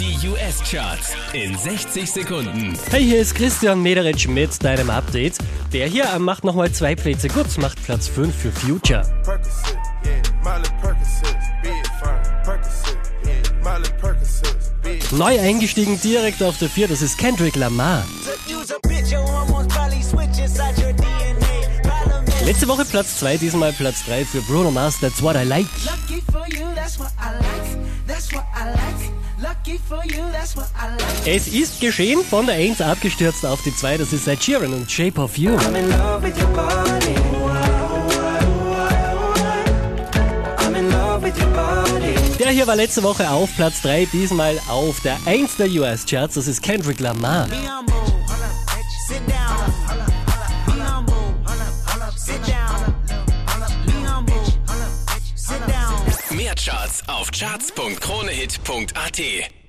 Die US-Charts in 60 Sekunden. Hey, hier ist Christian Mederitsch mit deinem Update. Der hier macht nochmal zwei Plätze gut, macht Platz 5 für Future. Neu eingestiegen direkt auf der 4, das ist Kendrick Lamar. Letzte Woche Platz 2, diesmal Platz 3 für Bruno Mars, That's What I Like. Es ist geschehen, von der 1 abgestürzt auf die 2, das ist Ed Sheeran und Shape of You. I'm in love with your body. I'm in love with your body. Der hier war letzte Woche auf Platz 3, diesmal auf der 1 der US-Charts, das ist Kendrick Lamar. Mehr Charts auf charts.kronehit.at.